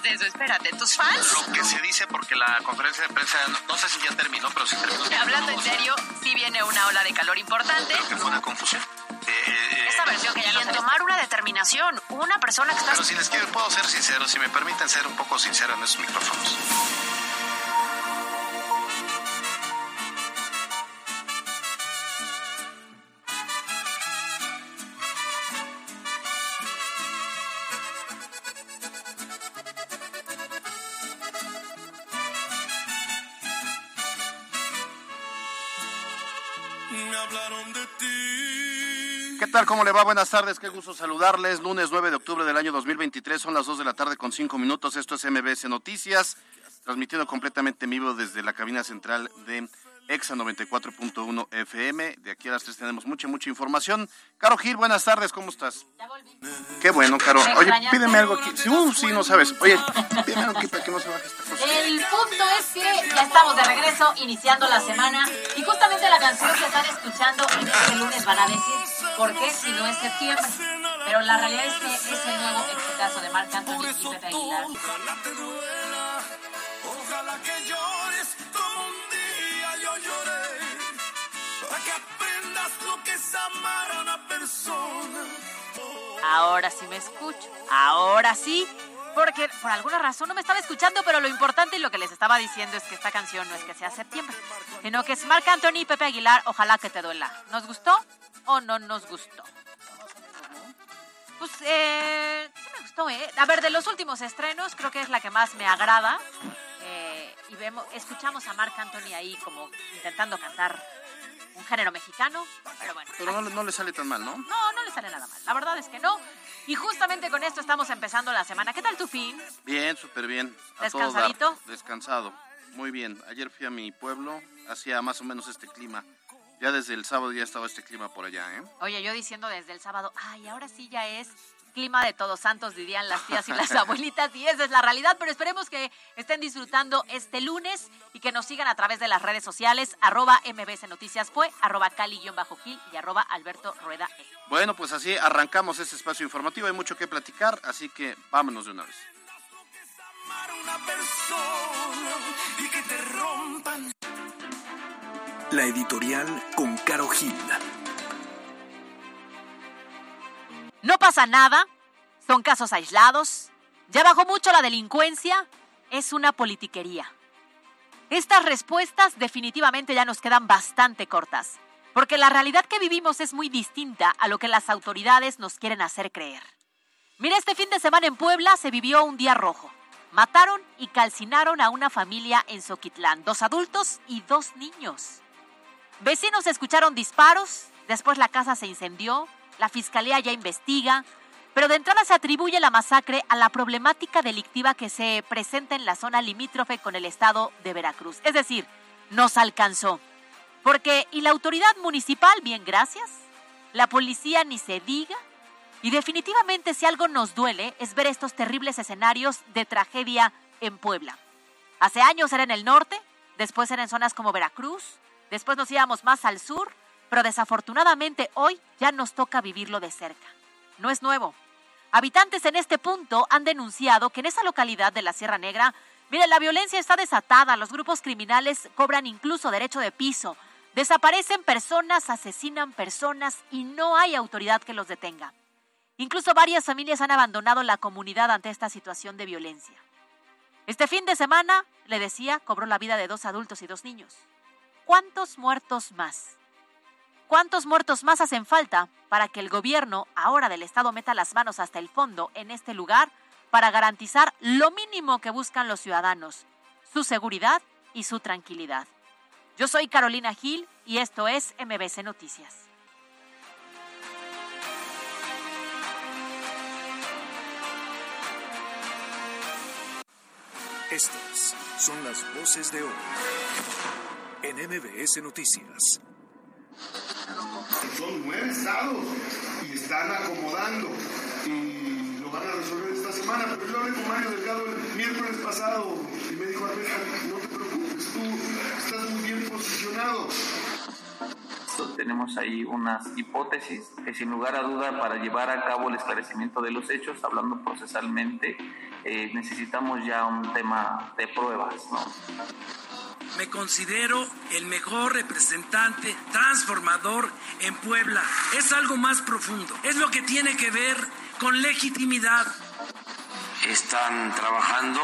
No hagas eso, espérate, ¿tus fans? Lo que se dice porque la conferencia de prensa, no, sé si ya terminó, pero sí terminó. Hablando en serio, sí viene una ola de calor importante. Creo que fue una confusión. Eh, Esta versión que ya y en tomar una determinación, una persona que está... Pero si les quiero, puedo ser sincero, si me permiten ser un poco sincero en esos micrófonos. ¿Cómo le va? Buenas tardes, qué gusto saludarles. Lunes 9 de octubre del año 2023, son las 2 de la tarde con 5 minutos. Esto es MBS Noticias, transmitido completamente en vivo desde la cabina central de EXA 94.1 FM. De aquí a las 3 tenemos mucha, mucha información. Caro Gil, buenas tardes, ¿cómo estás? Ya volví. Qué bueno, Caro. Oye, pídeme algo aquí. Uh, sí, no sabes. Oye, pídeme algo aquí para que no se baje esta cosa. El punto es que ya estamos de regreso, iniciando la semana. Y justamente la canción que están escuchando en este lunes van a decir, ¿por qué si no es septiembre? Pero la realidad es que es el nuevo exitazo de Marc Anthony y Pepe Aguilar. Ojalá te duela, ojalá que llores como un día yo lloré, para que aprendas lo que es amar a una persona. Ahora sí me escucho, ahora sí porque por alguna razón no me estaba escuchando, pero lo importante y lo que les estaba diciendo es que esta canción no es que sea septiembre, sino que es Marc Anthony y Pepe Aguilar, ojalá que te duela. ¿Nos gustó o no nos gustó? Pues eh, sí me gustó, ¿eh? A ver, de los últimos estrenos, creo que es la que más me agrada. Eh, y vemos, escuchamos a Marc Anthony ahí como intentando cantar un género mexicano, pero bueno. Pero no, le sale tan mal, ¿no? No, no le sale nada mal. La verdad es que no. Y justamente con esto estamos empezando la semana. ¿Qué tal tu fin? Bien, súper bien. ¿Descansadito? Descansado. Muy bien. Ayer fui a mi pueblo, hacía más o menos este clima. Ya desde el sábado ya estaba este clima por allá, ¿eh? Oye, yo diciendo desde el sábado, ay, ahora sí ya es clima de todos santos, dirían las tías y las abuelitas, y esa es la realidad, pero esperemos que estén disfrutando este lunes y que nos sigan a través de las redes sociales, arroba MBC Noticias fue, arroba Cali-Gil y arroba Alberto Rueda E. Bueno, pues así arrancamos este espacio informativo, hay mucho que platicar, así que vámonos de una vez. La editorial con Caro Gil. No pasa nada, son casos aislados, ya bajó mucho la delincuencia, es una politiquería. Estas respuestas definitivamente ya nos quedan bastante cortas, porque la realidad que vivimos es muy distinta a lo que las autoridades nos quieren hacer creer. Mira, este fin de semana en Puebla se vivió un día rojo. Mataron y calcinaron a una familia en Soquitlán, dos adultos y dos niños. Vecinos escucharon disparos, después la casa se incendió, la fiscalía ya investiga, pero de entrada se atribuye la masacre a la problemática delictiva que se presenta en la zona limítrofe con el estado de Veracruz. Es decir, nos alcanzó. Porque, ¿y la autoridad municipal? Bien, gracias. La policía ni se diga. Y definitivamente si algo nos duele es ver estos terribles escenarios de tragedia en Puebla. Hace años era en el norte, después era en zonas como Veracruz, después nos íbamos más al sur pero desafortunadamente hoy ya nos toca vivirlo de cerca. No es nuevo. Habitantes en este punto han denunciado que en esa localidad de la Sierra Negra, mire, la violencia está desatada, los grupos criminales cobran incluso derecho de piso, desaparecen personas, asesinan personas y no hay autoridad que los detenga. Incluso varias familias han abandonado la comunidad ante esta situación de violencia. Este fin de semana, le decía, cobró la vida de dos adultos y dos niños. ¿Cuántos muertos más? ¿Cuántos muertos más hacen falta para que el gobierno ahora del Estado meta las manos hasta el fondo en este lugar para garantizar lo mínimo que buscan los ciudadanos, su seguridad y su tranquilidad? Yo soy Carolina Gil y esto es MBC Noticias. Estas son las voces de hoy en MBS Noticias. Son nueve estados y están acomodando y lo van a resolver esta semana. Pero yo hablé con Mario Delgado el miércoles pasado y me dijo, Alberto, no te preocupes, tú estás muy bien posicionado. Tenemos ahí unas hipótesis que sin lugar a duda para llevar a cabo el esclarecimiento de los hechos, hablando procesalmente, eh, necesitamos ya un tema de pruebas. ¿no? Me considero el mejor representante transformador en Puebla. Es algo más profundo. Es lo que tiene que ver con legitimidad. Están trabajando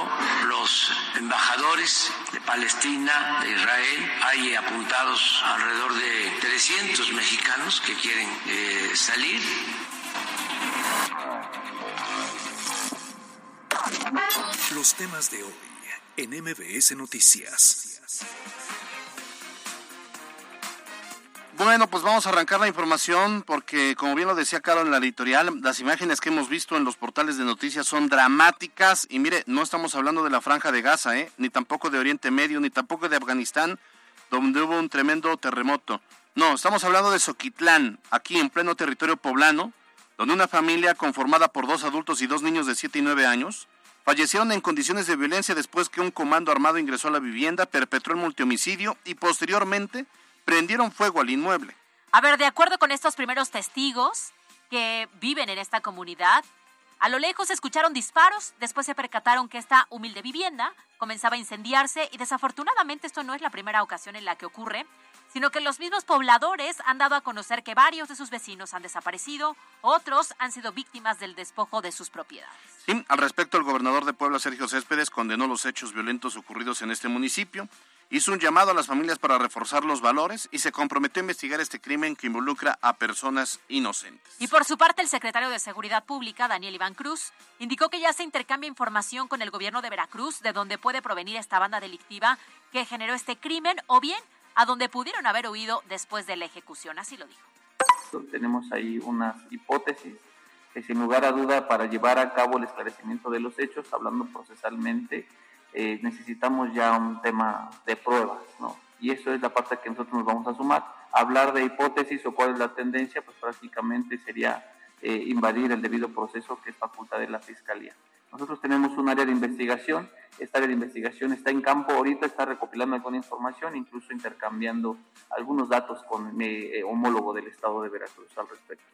los embajadores de Palestina, de Israel. Hay apuntados alrededor de 300 mexicanos que quieren eh, salir. Los temas de hoy en MBS Noticias. Bueno, pues vamos a arrancar la información porque, como bien lo decía Caro en la editorial, las imágenes que hemos visto en los portales de noticias son dramáticas y mire, no estamos hablando de la franja de Gaza, ¿eh? ni tampoco de Oriente Medio, ni tampoco de Afganistán, donde hubo un tremendo terremoto. No, estamos hablando de Soquitlán, aquí en pleno territorio poblano, donde una familia conformada por dos adultos y dos niños de 7 y 9 años fallecieron en condiciones de violencia después que un comando armado ingresó a la vivienda, perpetró el multihomicidio y posteriormente prendieron fuego al inmueble. A ver, de acuerdo con estos primeros testigos que viven en esta comunidad, a lo lejos escucharon disparos, después se percataron que esta humilde vivienda comenzaba a incendiarse y desafortunadamente esto no es la primera ocasión en la que ocurre, sino que los mismos pobladores han dado a conocer que varios de sus vecinos han desaparecido, otros han sido víctimas del despojo de sus propiedades. Sí, al respecto, el gobernador de Puebla, Sergio Céspedes, condenó los hechos violentos ocurridos en este municipio hizo un llamado a las familias para reforzar los valores y se comprometió a investigar este crimen que involucra a personas inocentes. Y por su parte, el secretario de Seguridad Pública, Daniel Iván Cruz, indicó que ya se intercambia información con el gobierno de Veracruz de dónde puede provenir esta banda delictiva que generó este crimen o bien a dónde pudieron haber huido después de la ejecución. Así lo dijo. Tenemos ahí unas hipótesis que sin lugar a duda para llevar a cabo el esclarecimiento de los hechos, hablando procesalmente, eh, necesitamos ya un tema de pruebas, ¿no? Y eso es la parte que nosotros nos vamos a sumar. Hablar de hipótesis o cuál es la tendencia, pues prácticamente sería eh, invadir el debido proceso que es facultad de la Fiscalía. Nosotros tenemos un área de investigación, esta área de investigación está en campo ahorita, está recopilando alguna información, incluso intercambiando algunos datos con mi eh, homólogo del Estado de Veracruz al respecto.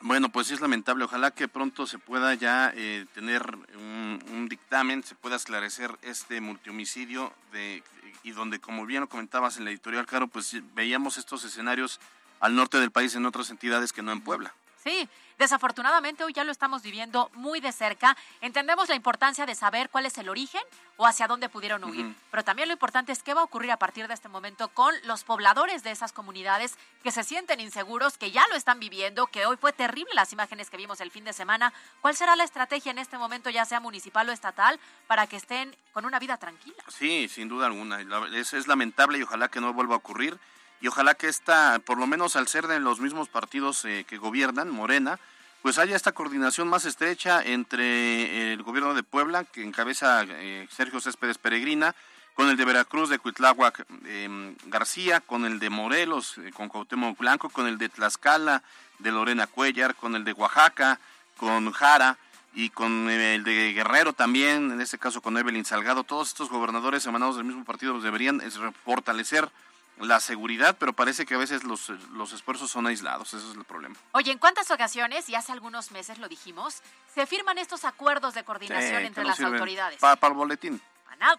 Bueno, pues es lamentable. Ojalá que pronto se pueda ya eh, tener un, dictamen, se pueda esclarecer este multihomicidio de, y donde, como bien lo comentabas en la editorial, Caro, pues veíamos estos escenarios al norte del país en otras entidades que no en Puebla. Sí, desafortunadamente hoy ya lo estamos viviendo muy de cerca. Entendemos la importancia de saber cuál es el origen o hacia dónde pudieron huir, pero también lo importante es qué va a ocurrir a partir de este momento con los pobladores de esas comunidades que se sienten inseguros, que ya lo están viviendo, que hoy fue terrible las imágenes que vimos el fin de semana. ¿Cuál será la estrategia en este momento, ya sea municipal o estatal, para que estén con una vida tranquila? Sí, sin duda alguna. Es, es lamentable y ojalá que no vuelva a ocurrir y ojalá que esta, por lo menos al ser de los mismos partidos eh, que gobiernan, Morena, pues haya esta coordinación más estrecha entre el gobierno de Puebla, que encabeza eh, Sergio Céspedes Peregrina, con el de Veracruz de Cuitláhuac em, García, con el de Morelos, eh, con Cuauhtémoc Blanco, con el de Tlaxcala, de Lorena Cuellar, con el de Oaxaca, con Jara y con el de Guerrero también, en este caso con Evelyn Salgado, todos estos gobernadores emanados del mismo partido deberían fortalecer la seguridad, pero parece que a veces los, los esfuerzos son aislados, eso es el problema. Oye, ¿en cuántas ocasiones, y hace algunos meses lo dijimos, se firman estos acuerdos de coordinación entre las autoridades? Para el boletín.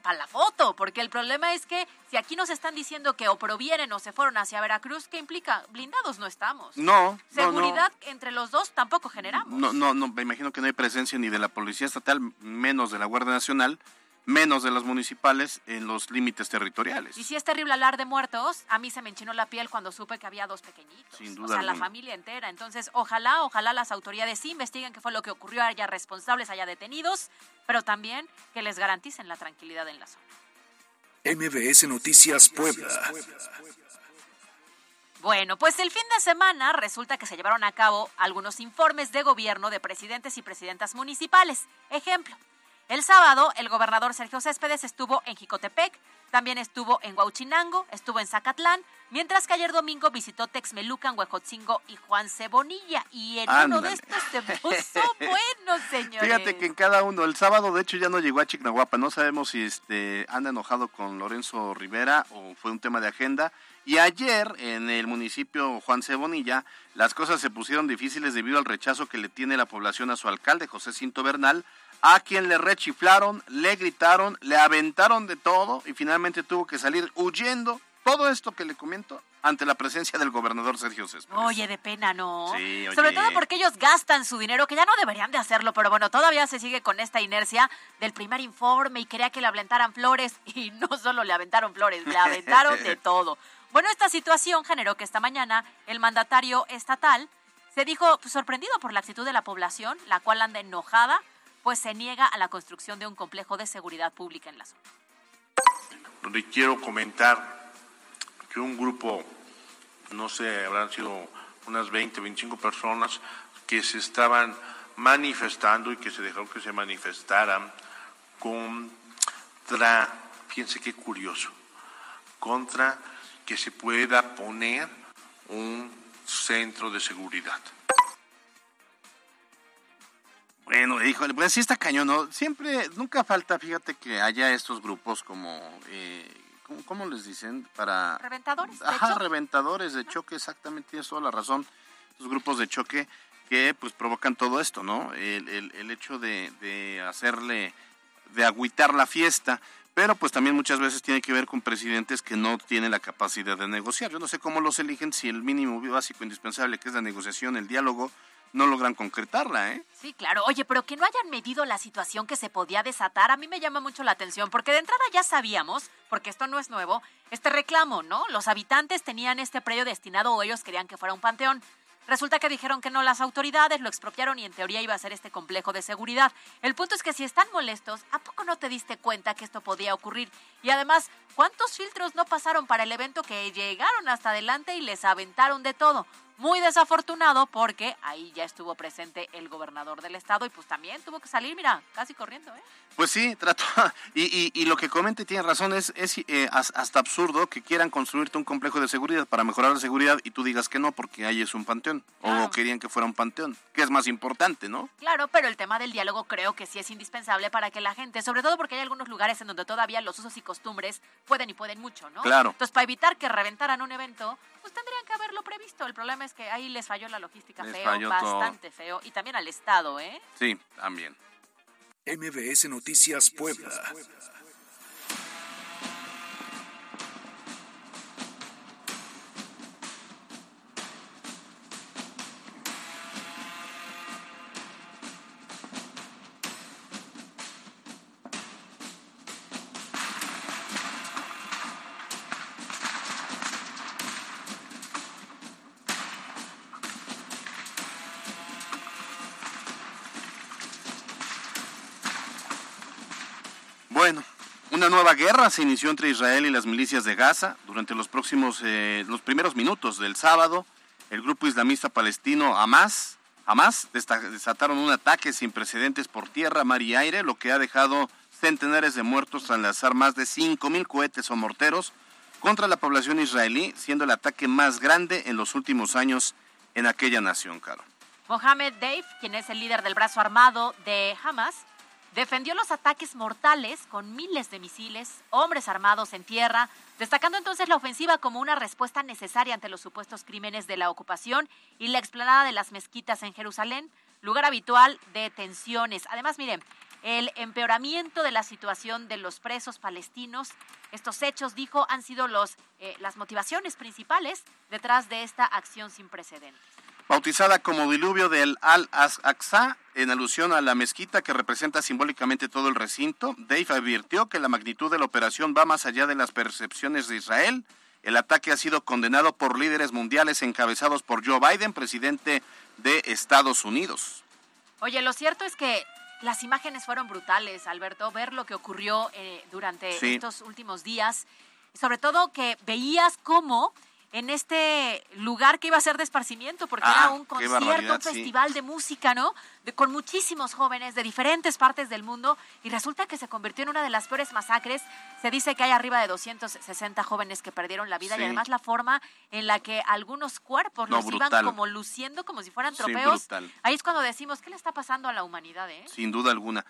Para la foto, porque el problema es que si aquí nos están diciendo que o provienen o se fueron hacia Veracruz, ¿qué implica? Blindados no estamos. No. Seguridad entre los dos tampoco generamos. No, no, no, me imagino que no hay presencia ni de la Policía Estatal, menos de la Guardia Nacional menos de las municipales en los límites territoriales. Y si es terrible hablar de muertos, a mí se me enchinó la piel cuando supe que había dos pequeñitos. Sin duda. O sea, la familia entera. Entonces, ojalá, ojalá las autoridades sí investiguen qué fue lo que ocurrió, haya responsables, haya detenidos, pero también que les garanticen la tranquilidad en la zona. MBS Noticias Puebla. Bueno, pues el fin de semana resulta que se llevaron a cabo algunos informes de gobierno de presidentes y presidentas municipales. Ejemplo, El sábado, el gobernador Sergio Céspedes estuvo en Jicotepec, también estuvo en Huauchinango, estuvo en Zacatlán, mientras que ayer domingo visitó Texmelucan, Huejotzingo y Juan Cebonilla. Y en uno de estos se puso bueno, señores. Fíjate que en cada uno, el sábado de hecho ya no llegó a Chignahuapa, no sabemos si este anda enojado con Lorenzo Rivera o fue un tema de agenda. Y ayer en el municipio Juan Cebonilla las cosas se pusieron difíciles debido al rechazo que le tiene la población a su alcalde José Cinto Bernal a quien le rechiflaron, le gritaron, le aventaron de todo y finalmente tuvo que salir huyendo. Todo esto que le comento ante la presencia del gobernador Sergio Céspedes. Oye, de pena, ¿no? Sí, Sobre oye. todo porque ellos gastan su dinero, que ya no deberían de hacerlo, pero bueno, todavía se sigue con esta inercia del primer informe y quería que le aventaran flores y no solo le aventaron flores, le aventaron de todo. Bueno, esta situación generó que esta mañana el mandatario estatal se dijo pues, sorprendido por la actitud de la población, la cual anda enojada, pues se niega a la construcción de un complejo de seguridad pública en la zona. donde quiero comentar que un grupo, no sé, habrán sido unas 20, 25 personas que se estaban manifestando y que se dejaron que se manifestaran contra, fíjense qué curioso, contra que se pueda poner un centro de seguridad. Bueno, híjole, pues sí está cañón, ¿no? Siempre, nunca falta, fíjate que haya estos grupos como, eh, ¿cómo, cómo les dicen? Para... Reventadores, de Ajá, choque. reventadores de choque, exactamente, tienes toda la razón. Estos grupos de choque que pues provocan todo esto, ¿no? El, el- el hecho de, de hacerle, de agüitar la fiesta, pero pues también muchas veces tiene que ver con presidentes que no tienen la capacidad de negociar. Yo no sé cómo los eligen si el mínimo básico indispensable, que es la negociación, el diálogo, no logran concretarla, ¿eh? Sí, claro. Oye, pero que no hayan medido la situación que se podía desatar, a mí me llama mucho la atención, porque de entrada ya sabíamos, porque esto no es nuevo, este reclamo, ¿no? Los habitantes tenían este predio destinado o ellos querían que fuera un panteón. Resulta que dijeron que no las autoridades, lo expropiaron y en teoría iba a ser este complejo de seguridad. El punto es que si están molestos, ¿a poco no te diste cuenta que esto podía ocurrir? Y además, ¿cuántos filtros no pasaron para el evento que llegaron hasta adelante y les aventaron de todo? Muy desafortunado porque ahí ya estuvo presente el gobernador del estado y pues también tuvo que salir, mira, casi corriendo, ¿eh? Pues sí, trato. Y, y, y lo que comente tiene razón, es, es eh, as- hasta absurdo que quieran construirte un complejo de seguridad para mejorar la seguridad y tú digas que no porque ahí es un panteón. Claro. O querían que fuera un panteón, que es más importante, ¿no? Claro, pero el tema del diálogo creo que sí es indispensable para que la gente, sobre todo porque hay algunos lugares en donde todavía los usos y costumbres pueden y pueden mucho, ¿no? Claro. Entonces, para evitar que reventaran un evento, pues tendrían El problema es que ahí les falló la logística Les feo, todo. bastante feo, y también al Estado, ¿eh? Sí, también. MBS Noticias Puebla. Una nueva guerra se inició entre Israel y las milicias de Gaza. Durante los próximos, eh, los primeros minutos del sábado, el grupo islamista palestino Hamas, Hamas desataron un ataque sin precedentes por tierra, mar y aire, lo que ha dejado centenares de muertos tras lanzar más de 5.000 cohetes o morteros contra la población israelí, siendo el ataque más grande en los últimos años en aquella nación, Caro. Mohamed Deif, quien es el líder del brazo armado de Hamas, defendió los ataques mortales con miles de misiles, hombres armados en tierra, destacando entonces la ofensiva como una respuesta necesaria ante los supuestos crímenes de la ocupación y la explanada de las mezquitas en Jerusalén, lugar habitual de tensiones. Además, miren, el empeoramiento de la situación de los presos palestinos, estos hechos, dijo, han sido los, eh, las motivaciones principales detrás de esta acción sin precedentes. Bautizada como diluvio del Al-Aqsa, en alusión a la mezquita que representa simbólicamente todo el recinto. Dave advirtió que la magnitud de la operación va más allá de las percepciones de Israel. El ataque ha sido condenado por líderes mundiales encabezados por Joe Biden, presidente de Estados Unidos. Oye, lo cierto es que las imágenes fueron brutales, Alberto, ver lo que ocurrió eh, durante Sí. estos últimos días, sobre todo que veías cómo en este lugar que iba a ser de esparcimiento, porque Ah, era un qué concierto, un sí. festival de música, ¿no? con muchísimos jóvenes de diferentes partes del mundo y resulta que se convirtió en una de las peores masacres. Se dice que hay arriba de 260 jóvenes que perdieron la vida y además la forma en la que algunos cuerpos los iban como luciendo como si fueran trofeos. Ahí es cuando decimos, ¿qué le está pasando a la humanidad? Eh? Sin duda alguna.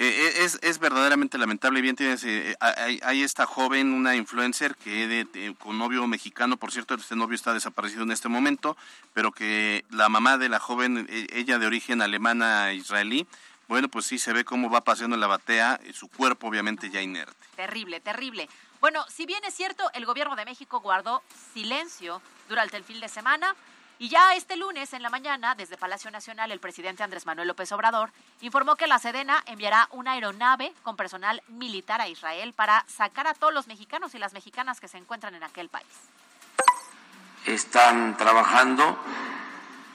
Eh, eh, es, es, verdaderamente lamentable. Bien, tienes, eh, hay, esta joven, una influencer que de, con novio mexicano, por cierto, este novio está desaparecido en este momento, pero que la mamá de la joven, e, ella de origen alemana israelí, bueno, pues sí se ve cómo va paseando en la batea, su cuerpo obviamente ya inerte. Terrible, terrible. Bueno, si bien es cierto, el gobierno de México guardó silencio durante el fin de semana, y ya este lunes en la mañana, desde Palacio Nacional, el presidente Andrés Manuel López Obrador informó que la Sedena enviará una aeronave con personal militar a Israel para sacar a todos los mexicanos y las mexicanas que se encuentran en aquel país. Están trabajando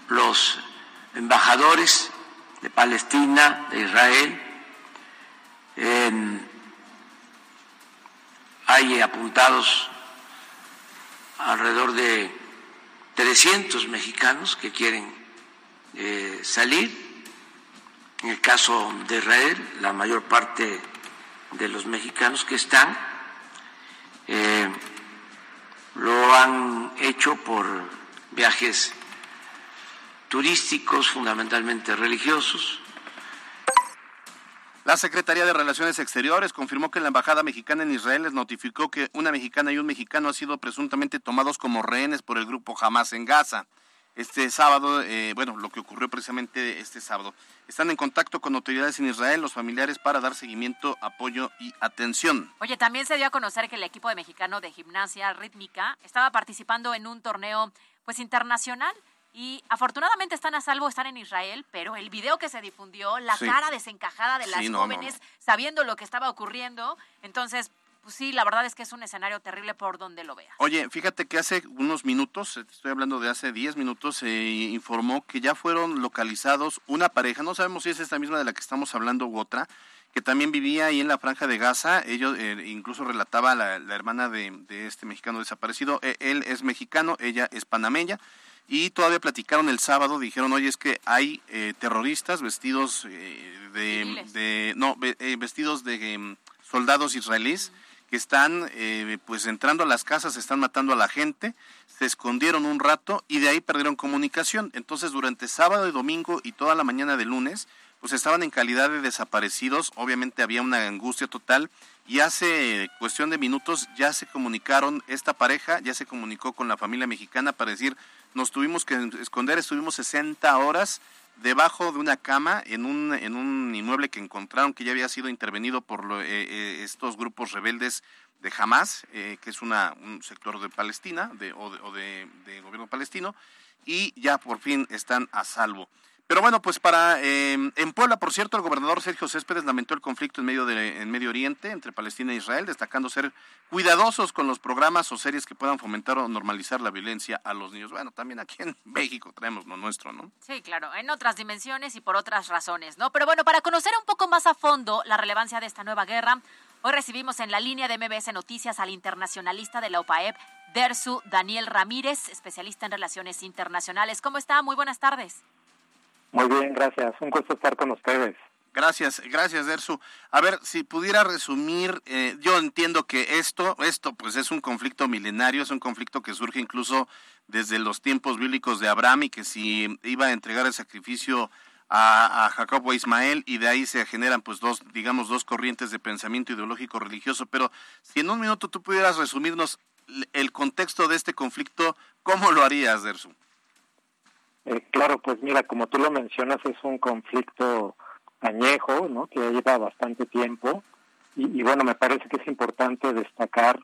los embajadores de Palestina, de Israel. hay apuntados alrededor de 300 mexicanos que quieren eh, salir. En el caso de Israel, la mayor parte de los mexicanos que están eh, lo han hecho por viajes turísticos, fundamentalmente religiosos, la Secretaría de Relaciones Exteriores confirmó que la Embajada Mexicana en Israel les notificó que una mexicana y un mexicano han sido presuntamente tomados como rehenes por el grupo Hamas en Gaza. Este sábado, eh, bueno, lo que ocurrió precisamente este sábado. Están en contacto con autoridades en Israel, los familiares, para dar seguimiento, apoyo y atención. Oye, también se dio a conocer que el equipo de mexicano de gimnasia rítmica estaba participando en un torneo pues internacional y afortunadamente están a salvo, están en Israel, pero el video que se difundió, la cara desencajada de las jóvenes sabiendo lo que estaba ocurriendo, entonces pues sí, la verdad es que es un escenario terrible por donde lo veas. Oye, fíjate que hace unos minutos, estoy hablando de hace 10 minutos, se informó que ya fueron localizados una pareja, no sabemos si es esta misma de la que estamos hablando u otra, que también vivía ahí en la franja de Gaza, ellos eh, incluso relataba la, la hermana de, de, este mexicano desaparecido, e, él es mexicano, ella es panameña, y todavía platicaron el sábado, dijeron, oye, es que hay eh, terroristas vestidos eh, de, no, eh, vestidos de em, soldados israelíes que están pues entrando a las casas, están matando a la gente, se escondieron un rato y de ahí perdieron comunicación. Entonces durante sábado y domingo y toda la mañana de lunes, pues estaban en calidad de desaparecidos, obviamente había una angustia total y hace cuestión de minutos ya se comunicaron, esta pareja ya se comunicó con la familia mexicana para decir, nos tuvimos que esconder, estuvimos 60 horas debajo de una cama en un, en un inmueble que encontraron que ya había sido intervenido por eh, eh, estos grupos rebeldes de Hamas, eh, que es una, un sector de Palestina de, o, de, de, gobierno palestino, y ya por fin están a salvo. Pero bueno, pues para em, en Puebla, por cierto, el gobernador Sergio Céspedes lamentó el conflicto en medio de en Medio Oriente entre Palestina e Israel, destacando ser cuidadosos con los programas o series que puedan fomentar o normalizar la violencia a los niños. Bueno, también aquí en México traemos lo nuestro, ¿no? Sí, claro, en otras dimensiones y por otras razones, ¿no? Pero bueno, para conocer un poco más a fondo la relevancia de esta nueva guerra, hoy recibimos en la línea de MBS Noticias al internacionalista de la OPAEP, Dersu Daniel Ramírez, especialista en relaciones internacionales. ¿Cómo está? Muy buenas tardes. Muy bien, gracias. Un gusto estar con ustedes. Gracias, gracias, Dersu. A ver, si pudiera resumir, eh, yo entiendo que esto, esto pues es un conflicto milenario, es un conflicto que surge incluso desde los tiempos bíblicos de Abraham y que si iba a entregar el sacrificio a, a, Jacob o a Ismael y de ahí se generan pues dos, digamos, dos corrientes de pensamiento ideológico religioso. Pero si en un minuto tú pudieras resumirnos el contexto de este conflicto, ¿cómo lo harías, Dersu? Eh, claro, pues mira, como tú lo mencionas, es un conflicto añejo, ¿no? Que lleva bastante tiempo. Y, bueno, me parece que es importante destacar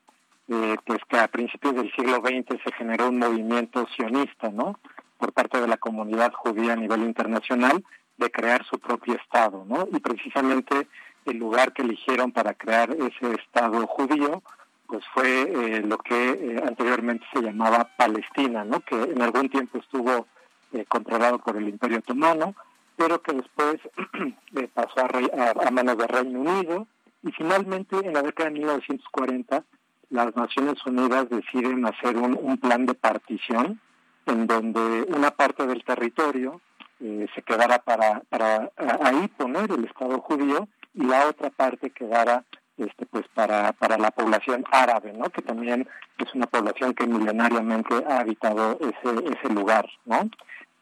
eh, pues que a principios del siglo XX se generó un movimiento sionista, ¿no? Por parte de la comunidad judía a nivel internacional de crear su propio Estado, ¿no? Y precisamente el lugar que eligieron para crear ese Estado judío, pues fue eh, lo que eh, anteriormente se llamaba Palestina, ¿no? Que en algún tiempo estuvo eh, controlado por el Imperio Otomano, pero que después pasó a, a, manos del Reino Unido. Y finalmente en la década de 1940 las Naciones Unidas deciden hacer un, plan de partición en donde una parte del territorio eh, se quedara para, para ahí poner el Estado judío y la otra parte quedara este, pues para, para la población árabe, ¿no? que también es una población que milenariamente ha habitado ese, ese lugar. ¿no?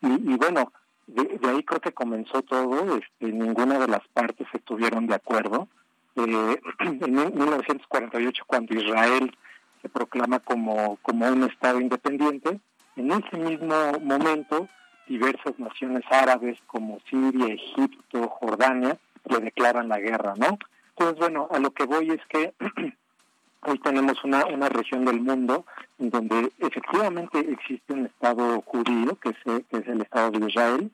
Y, bueno, de, ahí creo que comenzó todo, este, ninguna de las partes estuvieron de acuerdo. Eh, en 1948, cuando Israel se proclama como, como un Estado independiente, en ese mismo momento diversas naciones árabes como Siria, Egipto, Jordania, le declaran la guerra, ¿no? Entonces, bueno, a lo que voy es que hoy tenemos una, una región del mundo en donde efectivamente existe un Estado judío, que es, que es el Estado de Israel,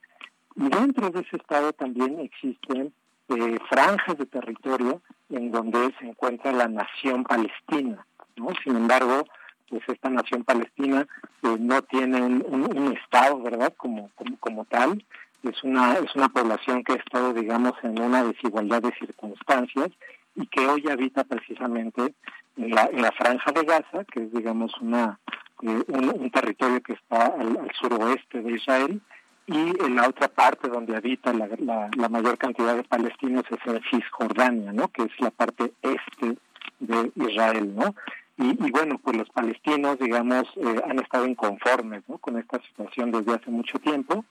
y dentro de ese Estado también existen eh, franjas de territorio en donde se encuentra la nación palestina, ¿no? Sin embargo, pues esta nación palestina eh, no tiene un, un, Estado, ¿verdad?, como, como, como tal, es una, es una población que ha estado, digamos, en una desigualdad de circunstancias y que hoy habita precisamente en la, en la franja de Gaza, que es, digamos, una, eh, un, territorio que está al, suroeste de Israel, y en la otra parte donde habita la, la, mayor cantidad de palestinos es en Cisjordania, ¿no? que es la parte este de Israel, ¿no? Y, y bueno, pues los palestinos, digamos, eh, han estado inconformes ¿no? con esta situación desde hace mucho tiempo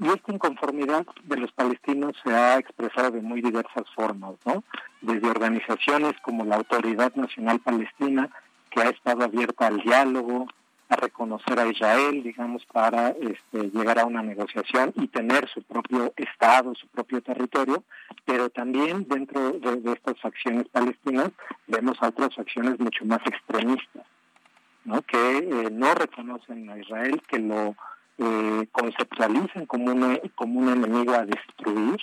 y esta inconformidad de los palestinos se ha expresado de muy diversas formas, ¿no? Desde organizaciones como la Autoridad Nacional Palestina, que ha estado abierta al diálogo, a reconocer a Israel, digamos, para este, llegar a una negociación y tener su propio Estado, su propio territorio, pero también dentro de, estas facciones palestinas vemos otras facciones mucho más extremistas, ¿no? que eh, no reconocen a Israel, que lo eh, conceptualizan como, una, como un enemigo a destruir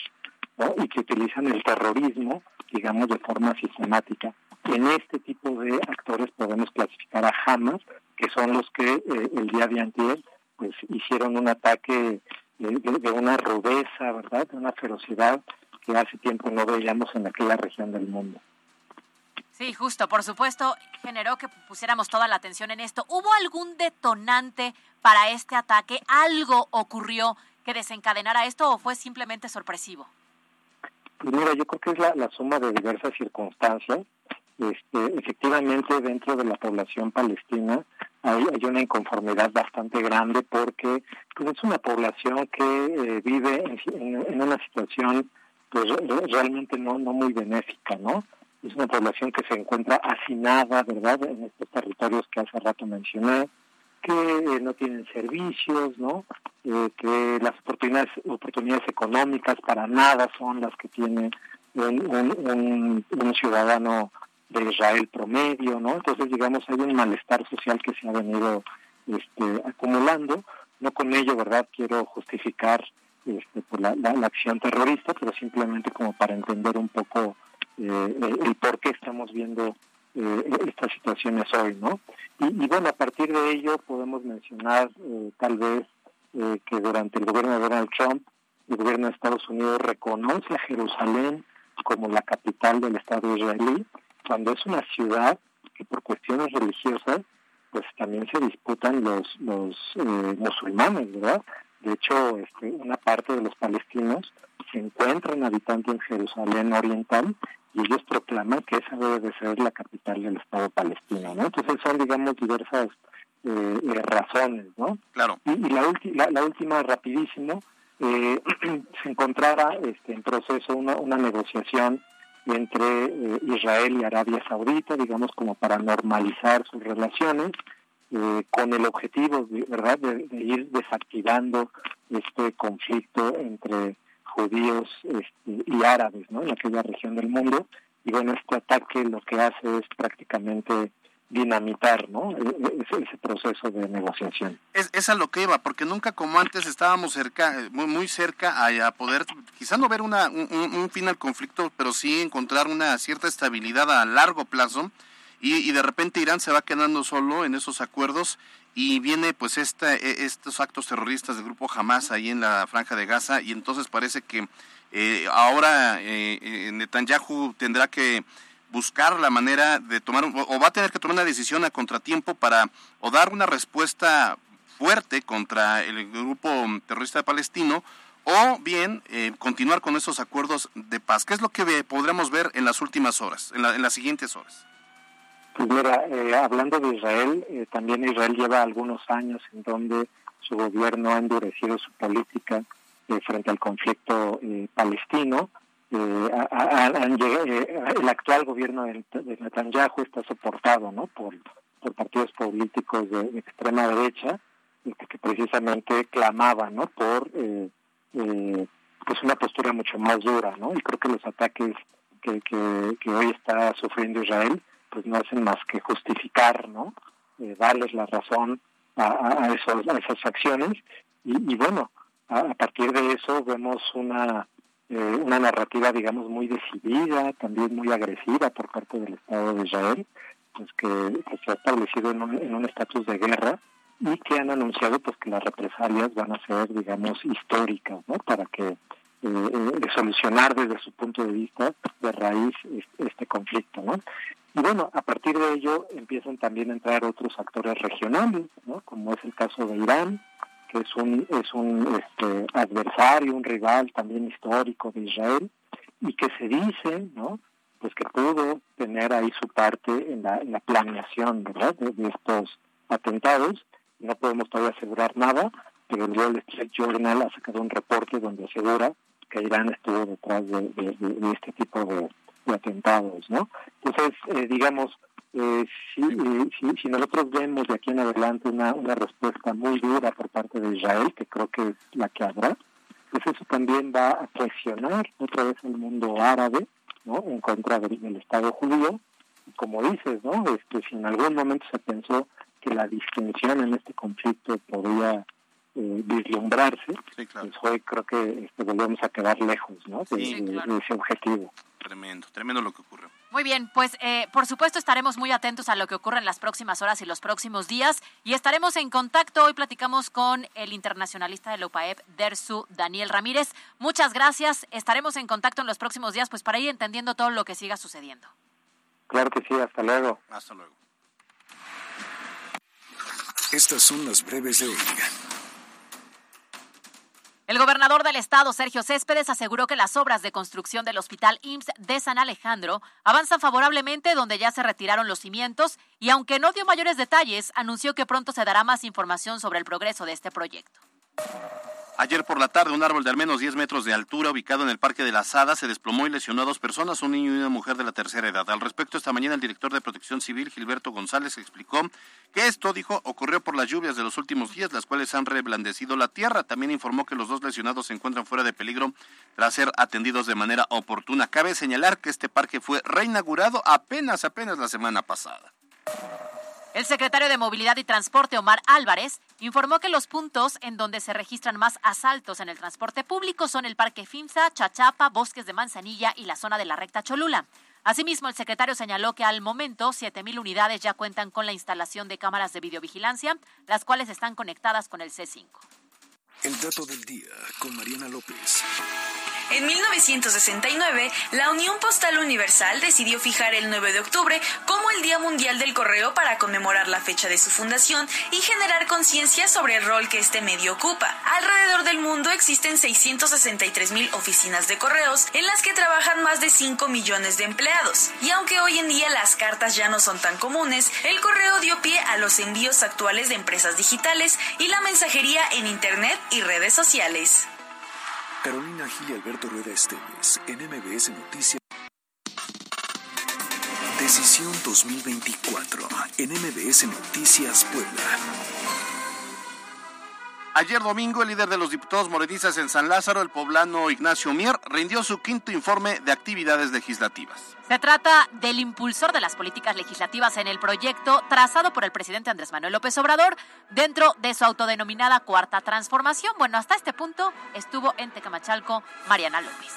y que utilizan el terrorismo, digamos, de forma sistemática. En este tipo de actores podemos clasificar a Hamas, que son los que eh, el día de anterior pues hicieron un ataque de, una rudeza, ¿verdad? De una ferocidad que hace tiempo no veíamos en aquella región del mundo. Sí, justo, por supuesto, generó que pusiéramos toda la atención en esto. ¿Hubo algún detonante para este ataque? ¿Algo ocurrió que desencadenara esto o fue simplemente sorpresivo? Pues mira, yo creo que es la, suma de diversas circunstancias. Este, efectivamente, dentro de la población palestina hay, una inconformidad bastante grande porque pues, es una población que eh, vive en, una situación pues, realmente no, no muy benéfica, ¿no? Es una población que se encuentra hacinada, ¿verdad?, en estos territorios que hace rato mencioné, que eh, no tienen servicios, ¿no? Eh, que las oportunidades, oportunidades económicas para nada son las que tiene un, ciudadano de Israel promedio, ¿no? Entonces, digamos, hay un malestar social que se ha venido este, acumulando. No con ello, ¿verdad? Quiero justificar este, por la, la, acción terrorista, pero simplemente como para entender un poco el por qué estamos viendo eh, estas situaciones hoy, ¿no? Y, bueno, a partir de ello podemos mencionar eh, tal vez que durante el gobierno de Donald Trump, el gobierno de Estados Unidos reconoce a Jerusalén como la capital del Estado israelí, cuando es una ciudad que por cuestiones religiosas pues también se disputan los, los musulmanes, ¿verdad? De hecho, este, una parte de los palestinos se encuentran habitando en Jerusalén Oriental y ellos proclaman que esa debe de ser la capital del Estado palestino, ¿no? Entonces son, digamos, diversas eh, eh, razones, ¿no? Claro. Y, la, la, última, rapidísimo, eh, se encontrara este, en proceso una, una negociación entre Israel y Arabia Saudita, digamos, como para normalizar sus relaciones, con el objetivo, ¿verdad?, de, de, ir desactivando este conflicto entre judíos este, y árabes ¿no? en aquella región del mundo. Y bueno, este ataque lo que hace es prácticamente dinamitar ¿no? E, e, ese, ese, proceso de negociación. Es, es, a lo que iba, porque nunca como antes estábamos cerca, muy, muy cerca a, poder, quizá no ver una, un, un, fin al conflicto, pero sí encontrar una cierta estabilidad a largo plazo. Y, y de repente Irán se va quedando solo en esos acuerdos y viene pues esta, e, estos actos terroristas del grupo Hamas ahí en la franja de Gaza y entonces parece que eh, ahora eh, eh, Netanyahu tendrá que buscar la manera de tomar o va a tener que tomar una decisión a contratiempo para o dar una respuesta fuerte contra el grupo terrorista palestino o bien eh, continuar con esos acuerdos de paz. ¿Qué es lo que podremos ver en las últimas horas, en, las siguientes horas? Pues mira, eh, hablando de Israel, eh, también Israel lleva algunos años en donde su gobierno ha endurecido su política frente al conflicto palestino. el actual gobierno de, Netanyahu está soportado ¿no? por, partidos políticos de, extrema derecha que precisamente clamaban ¿no? por eh, pues una postura mucho más dura, ¿no? Y creo que los ataques que, que, hoy está sufriendo Israel, pues no hacen más que justificar, ¿no? Eh, darles la razón a, a, esos, a esas acciones y, bueno, a, partir de eso vemos una eh, una narrativa, digamos, muy decidida, también muy agresiva por parte del Estado de Israel, pues que, se ha establecido en un estatus de guerra y que han anunciado pues que las represalias van a ser digamos históricas no para que eh, eh, solucionar desde su punto de vista de raíz este, conflicto no y bueno a partir de ello empiezan también a entrar otros actores regionales no como es el caso de Irán que es un es un este, adversario un rival también histórico de Israel y que se dice no pues que pudo tener ahí su parte en la, planeación verdad de estos atentados. No podemos todavía asegurar nada, pero el Wall Street Journal ha sacado un reporte donde asegura que Irán estuvo detrás de, este tipo de, atentados, ¿no? Entonces, eh, digamos, eh, si, si, nosotros vemos de aquí en adelante una, una respuesta muy dura por parte de Israel, que creo que es la que habrá, pues eso también va a presionar otra vez el mundo árabe, ¿no? En contra del, Estado judío. Y como dices, ¿no? Este, si en algún momento se pensó que la distinción en este conflicto podría eh, vislumbrarse, pues hoy creo que este, volvemos a quedar lejos ¿no? de, ese objetivo. Tremendo, tremendo lo que ocurre. Muy bien, pues eh, por supuesto estaremos muy atentos a lo que ocurre en las próximas horas y los próximos días y estaremos en contacto. Hoy platicamos con el internacionalista de la UPAEP, DERSU, Daniel Ramírez. Muchas gracias. Estaremos en contacto en los próximos días pues para ir entendiendo todo lo que siga sucediendo. Claro que sí, hasta luego. Hasta luego. Estas son las breves de hoy. El gobernador del estado, Sergio Céspedes, aseguró que las obras de construcción del Hospital IMSS de San Alejandro avanzan favorablemente donde ya se retiraron los cimientos y aunque no dio mayores detalles, anunció que pronto se dará más información sobre el progreso de este proyecto. Ayer por la tarde, un árbol de al menos 10 metros de altura ubicado en el Parque de las Hadas se desplomó y lesionó a dos personas, un niño y una mujer de la tercera edad. Al respecto, esta mañana el director de Protección Civil, Gilberto González, explicó que esto, dijo, ocurrió por las lluvias de los últimos días, las cuales han reblandecido la tierra. También informó que los dos lesionados se encuentran fuera de peligro tras ser atendidos de manera oportuna. Cabe señalar que este parque fue reinaugurado apenas, apenas la semana pasada. El secretario de Movilidad y Transporte, Omar Álvarez, informó que los puntos en donde se registran más asaltos en el transporte público son el Parque FIMSA, Chachapa, Bosques de Manzanilla y la zona de la recta Cholula. Asimismo, el secretario señaló que al momento 7.000 unidades ya cuentan con la instalación de cámaras de videovigilancia, las cuales están conectadas con el C5. El dato del día con Mariana López. En 1969, la Unión Postal Universal decidió fijar el 9 de octubre como el Día Mundial del Correo para conmemorar la fecha de su fundación y generar conciencia sobre el rol que este medio ocupa. Alrededor del mundo existen 663 mil oficinas de correos en las que trabajan más de 5 millones de empleados. Y aunque hoy en día las cartas ya no son tan comunes, el correo dio pie a los envíos actuales de empresas digitales y la mensajería en Internet y redes sociales. Carolina Gil y Alberto Rueda Esteves, en MBS Noticias. Decisión 2024, en MBS Noticias Puebla. Ayer domingo, el líder de los diputados morenistas en San Lázaro, el poblano Ignacio Mier, rindió su quinto informe de actividades legislativas. Se trata del impulsor de las políticas legislativas en el proyecto trazado por el presidente Andrés Manuel López Obrador dentro de su autodenominada cuarta transformación. Bueno, hasta este punto estuvo en Tecamachalco Mariana López.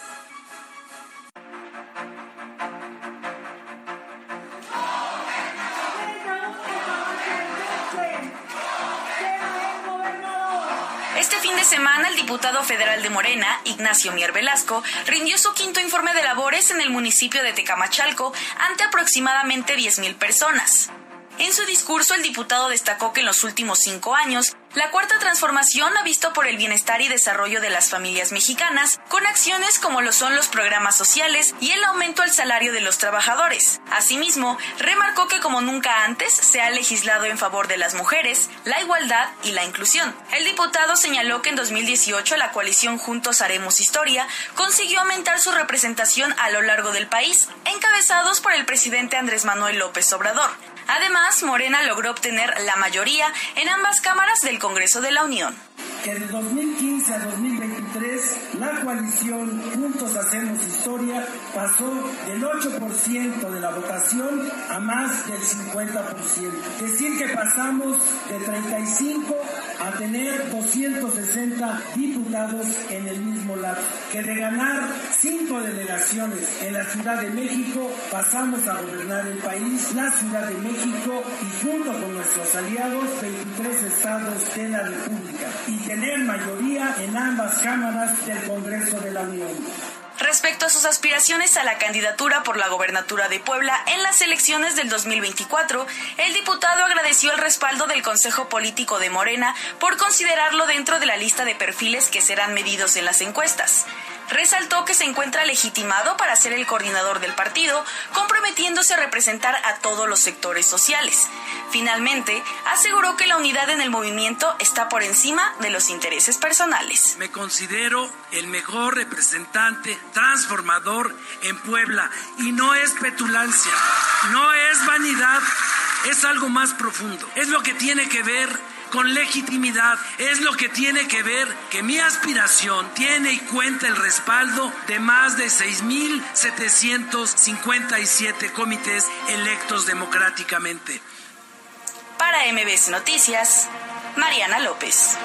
De semana, el diputado federal de Morena, Ignacio Mier Velasco, rindió su quinto informe de labores en el municipio de Tecamachalco ante aproximadamente 10.000 personas. En su discurso, el diputado destacó que en los últimos cinco años, la cuarta transformación ha visto por el bienestar y desarrollo de las familias mexicanas, con acciones como lo son los programas sociales y el aumento al salario de los trabajadores. Asimismo, remarcó que como nunca antes se ha legislado en favor de las mujeres, la igualdad y la inclusión. El diputado señaló que en 2018 la coalición Juntos Haremos Historia consiguió aumentar su representación a lo largo del país, encabezados por el presidente Andrés Manuel López Obrador. Además, Morena logró obtener la mayoría en ambas cámaras del Congreso de la Unión. Que de 2015 a 2023 la coalición Juntos Hacemos Historia pasó del 8% de la votación a más del 50%. Es decir, que pasamos de 35 a tener 260 diputados en el mismo lado. Que de ganar cinco delegaciones en la Ciudad de México pasamos a gobernar el país, la Ciudad de México y junto con nuestros aliados 23 estados de la República y tener mayoría en ambas cámaras Respecto a sus aspiraciones a la candidatura por la gobernatura de Puebla en las elecciones del 2024, el diputado agradeció el respaldo del Consejo Político de Morena por considerarlo dentro de la lista de perfiles que serán medidos en las encuestas resaltó que se encuentra legitimado para ser el coordinador del partido, comprometiéndose a representar a todos los sectores sociales. Finalmente, aseguró que la unidad en el movimiento está por encima de los intereses personales. Me considero el mejor representante transformador en Puebla y no es petulancia, no es vanidad, es algo más profundo. Es lo que tiene que ver con legitimidad. Es lo que tiene que ver que mi aspiración tiene y cuenta el respaldo de más de 6.757 comités electos democráticamente. Para MBS Noticias, Mariana López.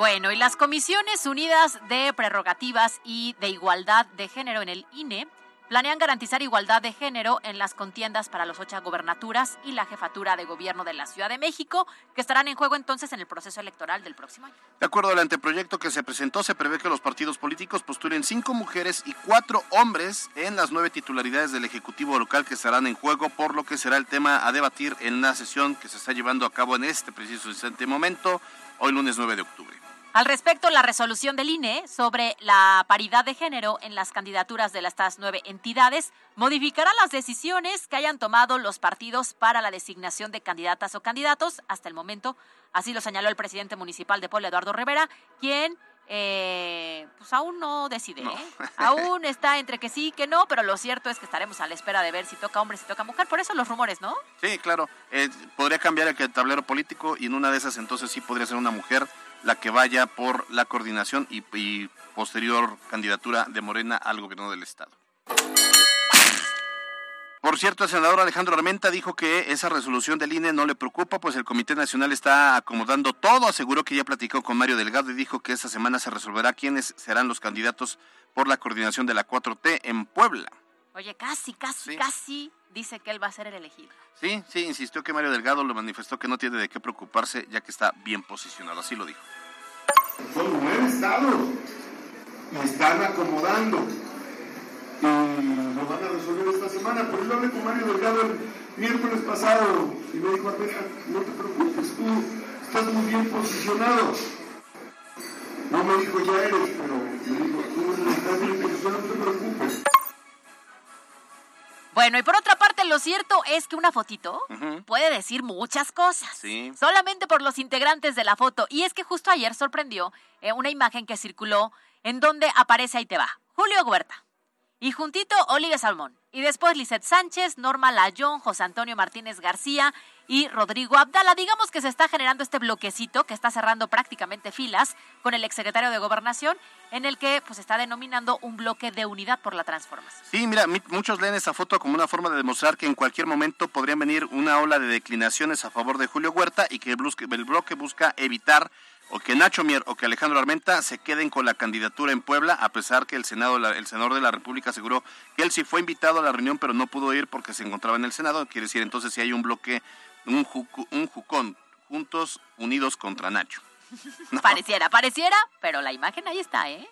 Bueno, y las Comisiones Unidas de Prerrogativas y de Igualdad de Género en el INE planean garantizar igualdad de género en las contiendas para los ocho gobernaturas y la jefatura de gobierno de la Ciudad de México, que estarán en juego entonces en el proceso electoral del próximo año. De acuerdo al anteproyecto que se presentó, se prevé que los partidos políticos postulen cinco mujeres y cuatro hombres en las nueve titularidades del Ejecutivo local que estarán en juego, por lo que será el tema a debatir en una sesión que se está llevando a cabo en este preciso instante momento, hoy lunes 9 de octubre. Al respecto, la resolución del INE sobre la paridad de género en las candidaturas de estas nueve entidades modificará las decisiones que hayan tomado los partidos para la designación de candidatas o candidatos hasta el momento. Así lo señaló el presidente municipal de Puebla, Eduardo Rivera, quien eh, pues aún no decide. ¿eh? Aún está entre que sí y que no, pero lo cierto es que estaremos a la espera de ver si toca hombre, si toca mujer. Por eso los rumores, ¿no? Sí, claro. Eh, podría cambiar el tablero político y en una de esas entonces sí podría ser una mujer la que vaya por la coordinación y, posterior candidatura de Morena al gobierno del Estado. Por cierto, el senador Alejandro Armenta dijo que esa resolución del INE no le preocupa, pues el Comité Nacional está acomodando todo. Aseguró que ya platicó con Mario Delgado y dijo que esta semana se resolverá quiénes serán los candidatos por la coordinación de la 4T en Puebla. Oye, casi, casi, casi dice que él va a ser el elegido. Sí, sí, insistió que Mario Delgado lo manifestó que no tiene de qué preocuparse ya que está bien posicionado, así lo dijo. Son nueve estados y están acomodando y lo van a resolver esta semana, pero yo hablé con Mario Delgado el miércoles pasado y me dijo, no te preocupes, tú estás muy bien posicionado. No me dijo ya eres, pero me dijo, tú estás bien posicionado, no te preocupes. Bueno, y por otra parte, lo cierto es que una fotito puede decir muchas cosas. Sí. Solamente por los integrantes de la foto. Y es que justo ayer sorprendió eh, una imagen que circuló en donde aparece, ahí te va, Julio Huerta. Y juntito, Olivia Salmón. Y después Lizeth Sánchez, Norma Layón, José Antonio Martínez García y Rodrigo Abdala. Digamos que se está generando este bloquecito que está cerrando prácticamente filas con el exsecretario de Gobernación, en el que pues está denominando un bloque de unidad por la transformación. Sí, mira, muchos leen esa foto como una forma de demostrar que en cualquier momento podrían venir una ola de declinaciones a favor de Julio Huerta y que el bloque busca evitar o que Nacho Mier o que Alejandro Armenta se queden con la candidatura en Puebla, a pesar que el Senado, el senador de la República aseguró que él sí fue invitado a la reunión, pero no pudo ir porque se encontraba en el Senado. Quiere decir, entonces, si hay un bloque, un, un jucón, juntos, unidos contra Nacho. Pareciera, pareciera, pero la imagen ahí está, ¿eh?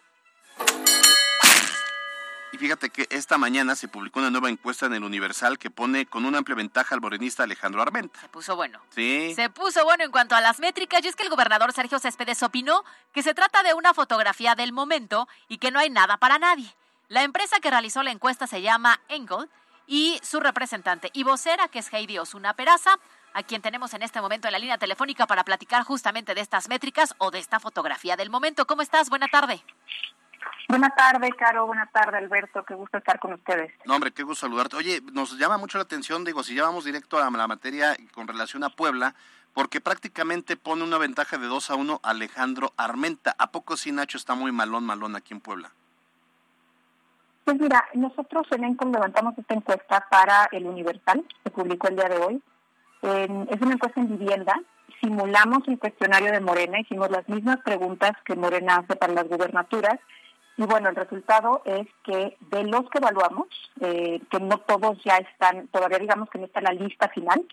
Y fíjate que esta mañana se publicó una nueva encuesta en el Universal que pone con una amplia ventaja al morenista Alejandro Armenta. Se puso bueno. Sí. Se puso bueno en cuanto a las métricas y es que el gobernador Sergio Céspedes opinó que se trata de una fotografía del momento y que no hay nada para nadie. La empresa que realizó la encuesta se llama Engel y su representante y vocera, que es Heidi Osuna Peraza, a quien tenemos en este momento en la línea telefónica para platicar justamente de estas métricas o de esta fotografía del momento. ¿Cómo estás? Buena tarde. Buenas tardes, Caro. Buenas tardes, Alberto. Qué gusto estar con ustedes. No, hombre, qué gusto saludarte. Oye, nos llama mucho la atención, digo, si ya vamos directo a la materia con relación a Puebla, porque prácticamente pone una ventaja de 2 a 1 Alejandro Armenta. ¿A poco sí, Nacho, está muy malón, malón aquí en Puebla? Pues mira, nosotros en ENCOM levantamos esta encuesta para el Universal, se publicó el día de hoy. Es una encuesta en vivienda. Simulamos el cuestionario de Morena, hicimos las mismas preguntas que Morena hace para las gubernaturas y bueno, el resultado es que de los que evaluamos, eh, que no todos ya están, todavía digamos que no está la lista final,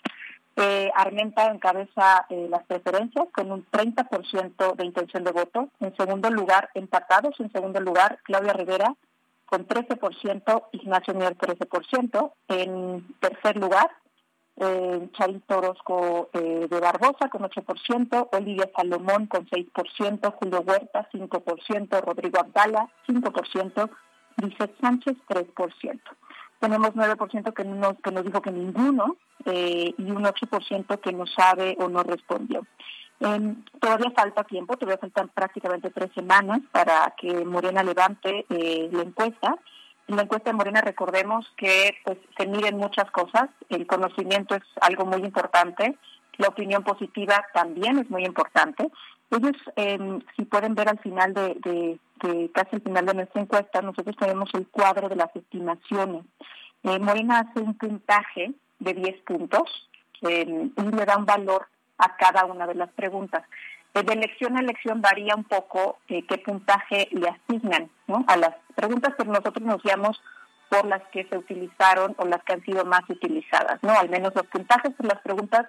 eh, Armenta encabeza eh, las preferencias con un 30% de intención de voto. En segundo lugar, empatados, en segundo lugar, Claudia Rivera con 13%, Ignacio Mier 13%. En tercer lugar, eh, Charito Orozco eh, de Barbosa con 8%, Olivia Salomón con 6%, Julio Huerta 5%, Rodrigo Abdala 5%, Lizeth Sánchez 3%. Tenemos 9% que nos, que nos dijo que ninguno eh, y un 8% que no sabe o no respondió. Eh, todavía falta tiempo, todavía faltan prácticamente tres semanas para que Morena levante eh, la encuesta en la encuesta de Morena recordemos que pues, se miden muchas cosas, el conocimiento es algo muy importante, la opinión positiva también es muy importante. Ellos, em, si pueden ver al final de, casi al final de nuestra encuesta, nosotros tenemos el cuadro de las estimaciones. Eh, Morena hace un puntaje de 10 puntos em, y le da un valor a cada una de las preguntas. De elección a elección varía un poco eh, qué puntaje le asignan a las preguntas, pero nosotros nos guiamos por las que se utilizaron o las que han sido más utilizadas, ¿no? Al menos los puntajes por las preguntas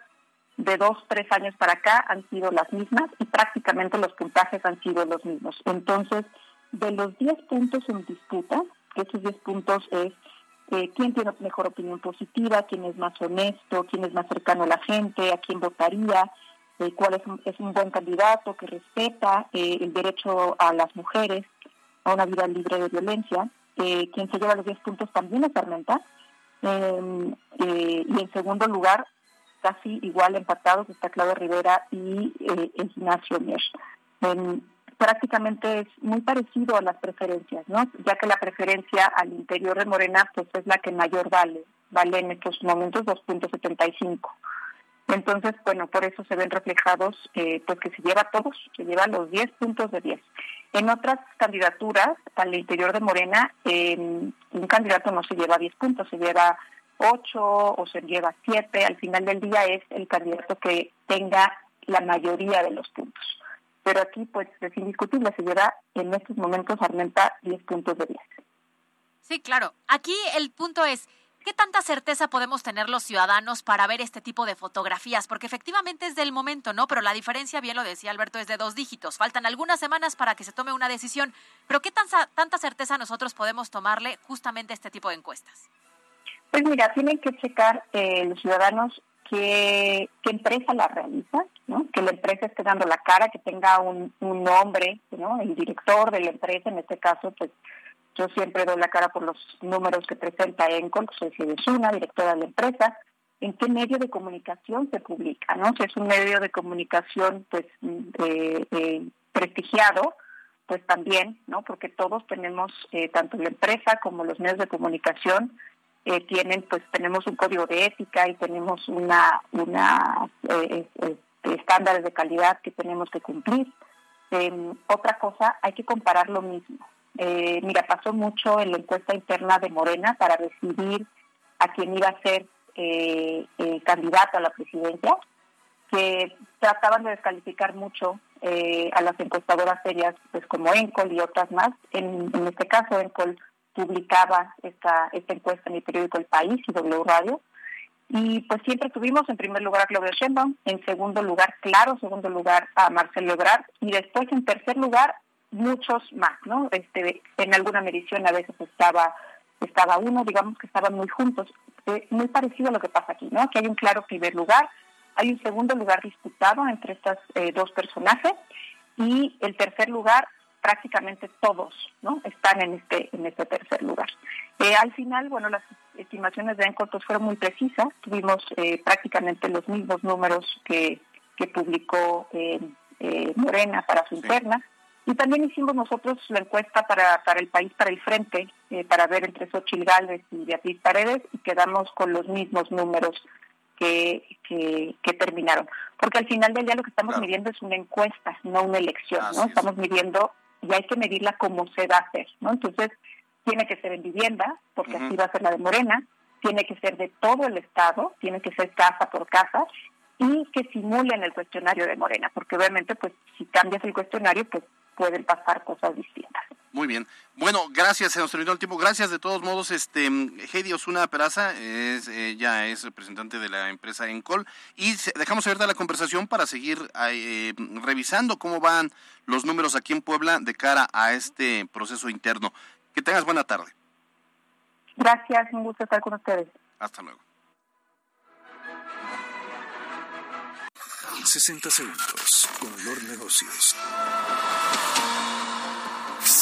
de dos, tres años para acá han sido las mismas y prácticamente los puntajes han sido los mismos. Entonces, de los 10 puntos en disputa, que esos 10 puntos es eh, quién tiene mejor opinión positiva, quién es más honesto, quién es más cercano a la gente, a quién votaría, eh, cuál es un, es un, buen candidato que respeta eh, el derecho a las mujeres a una vida libre de violencia. Eh, quien se lleva los 10 puntos también es Armenta. Em, y en segundo lugar, casi igual empatados, está Claudia Rivera y Ignacio Mier. Em, prácticamente es muy parecido a las preferencias, ¿no? Ya que la preferencia al interior de Morena pues es la que mayor vale, vale en estos momentos 2.75. Entonces, bueno, por eso se ven reflejados, eh, pues que se lleva todos, se lleva los 10 puntos de 10. En otras candidaturas, al interior de Morena, un candidato no se lleva 10 puntos, se lleva 8 o se lleva 7. Al final del día es el candidato que tenga la mayoría de los puntos. Pero aquí, pues, es indiscutible, se lleva en estos momentos Armenta 10 puntos de 10. Sí, claro. Aquí el punto es, ¿Qué tanta certeza podemos tener los ciudadanos para ver este tipo de fotografías? Porque efectivamente es del momento, ¿no? Pero la diferencia, bien lo decía Alberto, es de dos dígitos. Faltan algunas semanas para que se tome una decisión. Pero ¿qué tanta, tanta certeza nosotros podemos tomarle justamente a este tipo de encuestas? Pues mira, tienen que checar eh, los ciudadanos qué, qué empresa la realiza, ¿no? que la empresa esté dando la cara, que tenga un, un nombre, ¿no? el director de la empresa, en este caso, pues yo siempre doy la cara por los números que presenta ENCOL, soy una directora de la empresa. ¿En qué medio de comunicación se publica? ¿no? Si es un medio de comunicación pues eh, prestigiado, pues también, ¿no? Porque todos tenemos, eh, tanto la empresa como los medios de comunicación, eh, tienen, pues tenemos un código de ética y tenemos una, una estándares de calidad que tenemos que cumplir. Em, otra cosa, hay que comparar lo mismo. Eh, mira, pasó mucho en la encuesta interna de Morena para decidir a quién iba a ser eh, candidato a la presidencia, que trataban de descalificar mucho eh, a las encuestadoras serias, pues como Encol y otras más. En, este caso, Encol publicaba esta, esta encuesta en el periódico El País y W Radio. Y pues siempre tuvimos en primer lugar a Claudia Sheinbaum, en segundo lugar, claro, segundo lugar a Marcelo Ebrard y después en tercer lugar muchos más, ¿no? Este, en alguna medición a veces estaba estaba uno, digamos que estaban muy juntos, eh, muy parecido a lo que pasa aquí, ¿no? Que hay un claro primer lugar, hay un segundo lugar disputado entre estas eh, dos personajes y el tercer lugar prácticamente todos no están en este en este tercer lugar. Eh, al final bueno las estimaciones de Encotos fueron muy precisas. Tuvimos prácticamente los mismos números que, que publicó Morena para su interna y también hicimos nosotros la encuesta para, para el país para el frente para ver entre Xochitl Gálvez y Beatriz Paredes y quedamos con los mismos números que, que, terminaron. Porque al final del día lo que estamos midiendo es una encuesta, no una elección, ¿no? Estamos midiendo y hay que medirla como se va a hacer, ¿no? Entonces, tiene que ser en vivienda, porque así va a ser la de Morena, tiene que ser de todo el Estado, tiene que ser casa por casa y que simulen el cuestionario de Morena, porque obviamente, pues, si cambias el cuestionario, pues pueden pasar cosas distintas. Muy bien. Bueno, gracias, se nos terminó el tiempo. Gracias de todos modos. Este Heidi Osuna Peraza es, ella es representante de la empresa Encol y dejamos abierta la conversación para seguir eh, revisando cómo van los números aquí en Puebla de cara a este proceso interno. Que tengas buena tarde. Gracias, un gusto estar con ustedes. Hasta luego. 60 segundos con Lord Negocios.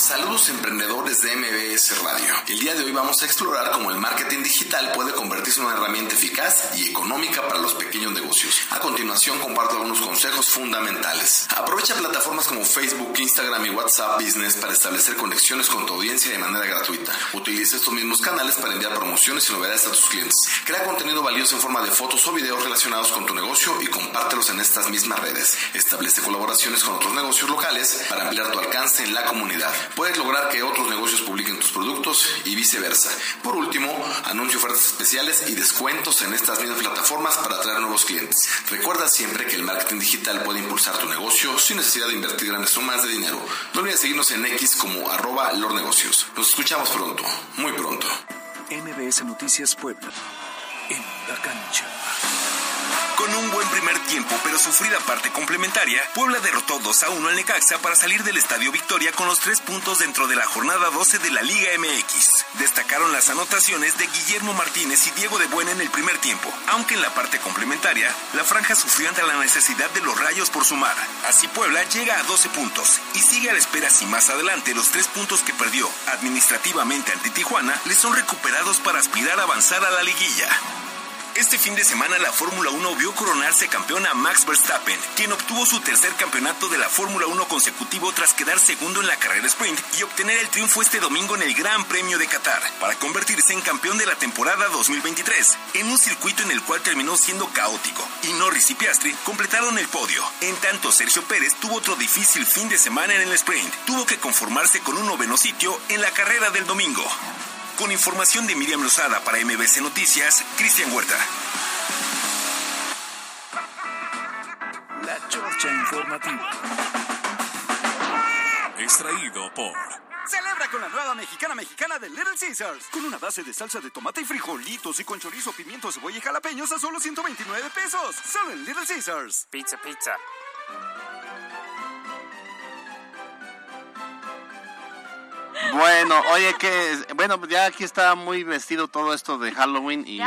Saludos emprendedores de MBS Radio. El día de hoy vamos a explorar cómo el marketing digital puede convertirse en una herramienta eficaz y económica para los pequeños negocios. A continuación comparto algunos consejos fundamentales. Aprovecha plataformas como Facebook, Instagram y WhatsApp Business para establecer conexiones con tu audiencia de manera gratuita. Utiliza estos mismos canales para enviar promociones y novedades a tus clientes. Crea contenido valioso en forma de fotos o videos relacionados con tu negocio y compártelos en estas mismas redes. Establece colaboraciones con otros negocios locales para ampliar tu alcance en la comunidad. Puedes lograr que otros negocios publiquen tus productos y viceversa. Por último, anuncio ofertas especiales y descuentos en estas mismas plataformas para atraer nuevos clientes. Recuerda siempre que el marketing digital puede impulsar tu negocio sin necesidad de invertir grandes sumas de dinero. No olvides seguirnos en X como arroba lornegocios. Nos escuchamos pronto, muy pronto. MBS Noticias Puebla, en la cancha. Con un buen primer tiempo, pero sufrida parte complementaria, Puebla derrotó 2 a 1 al Necaxa para salir del Estadio Victoria con los tres puntos dentro de la jornada 12 de la Liga MX. Destacaron las anotaciones de Guillermo Martínez y Diego de Buena en el primer tiempo, aunque en la parte complementaria, la franja sufrió ante la necesidad de los rayos por sumar. Así Puebla llega a 12 puntos y sigue a la espera si más adelante los tres puntos que perdió administrativamente ante Tijuana le son recuperados para aspirar a avanzar a la liguilla. Este fin de semana la Fórmula 1 vio coronarse campeón a Max Verstappen, quien obtuvo su tercer campeonato de la Fórmula 1 consecutivo tras quedar segundo en la carrera sprint y obtener el triunfo este domingo en el Gran Premio de Qatar, para convertirse en campeón de la temporada 2023, en un circuito en el cual terminó siendo caótico, y Norris y Piastri completaron el podio. En tanto, Sergio Pérez tuvo otro difícil fin de semana en el sprint, tuvo que conformarse con un noveno sitio en la carrera del domingo. Con información de Miriam Lozada para MBC Noticias, Cristian Huerta. La Chorcha Informativa. Extraído por... Celebra con la nueva mexicana mexicana de Little Caesars. Con una base de salsa de tomate y frijolitos y con chorizo, pimiento, cebolla y jalapeños a solo 129 pesos. Solo en Little Caesars. Pizza, pizza. Bueno, oye, que bueno, ya aquí está muy vestido todo esto de Halloween y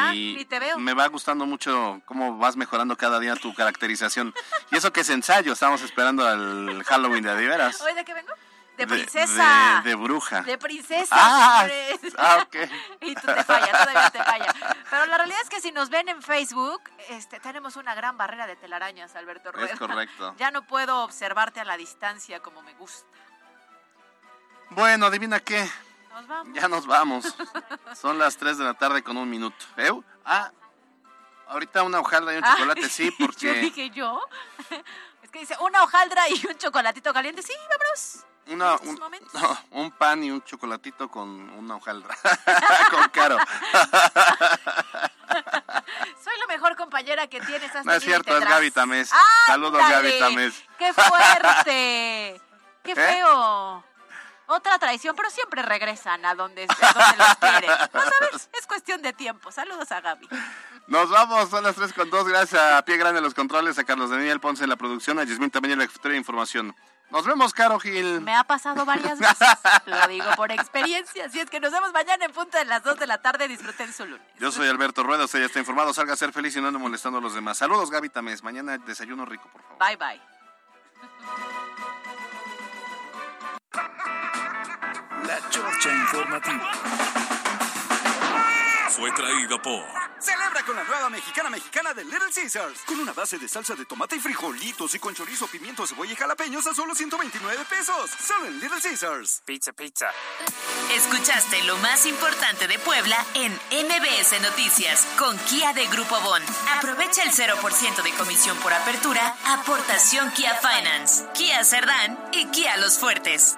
me va gustando mucho cómo vas mejorando cada día tu caracterización. Y eso que es ensayo, estamos esperando al Halloween de Adiveras. ¿Hoy de qué vengo? De princesa. De, bruja. De princesa. Ah, ah, ok. y tú te fallas, todavía te falla. Pero la realidad es que si nos ven en Facebook, este, tenemos una gran barrera de telarañas, Alberto Rueda. Es correcto. Ya no puedo observarte a la distancia como me gusta. Bueno, adivina qué. Nos vamos. Ya nos vamos. Son las 3 de la tarde con un minuto. ¿Eh? Ah, ahorita una hojaldra y un chocolate, sí, porque... Yo dije yo. Es que dice una hojaldra y un chocolatito caliente. Sí, vámonos. Una, un, un, pan y un chocolatito con una hojaldra. con caro. Soy la mejor compañera que tienes hasta No es cierto, es Gaby Tamés. Saludos, Gaby Tamés. ¡Qué fuerte! ¡Qué ¿Eh? Otra traición, pero siempre regresan a donde, donde los quieren. Vas a ver, es cuestión de tiempo. Saludos a Gaby. Nos vamos, son las 3 con 2. Gracias a Pie Grande los controles, a Carlos Daniel Ponce en la producción, a Yasmín también en la de información. Nos vemos, Caro Gil. Me ha pasado varias veces. Lo digo por experiencia. Así es que nos vemos mañana en punto de las 2 de la tarde. Disfruten su lunes. Yo soy Alberto Rueda, usted ya está informado. Salga a ser feliz y no ande molestando a los demás. Saludos, Gaby Tamés. Mañana desayuno rico, por favor. Bye, bye. La Chorcha Informativa. Fue traída por Celebra con la nueva mexicana mexicana de Little Caesars. Con una base de salsa de tomate y frijolitos y con chorizo, pimiento, cebolla y jalapeños a solo 129 pesos. Solo en Little Caesars. Pizza, pizza. Escuchaste lo más importante de Puebla en MBS Noticias con Kia de Grupo Bon. Aprovecha el 0% de comisión por apertura, aportación Kia Finance, Kia Cerdán y Kia Los Fuertes.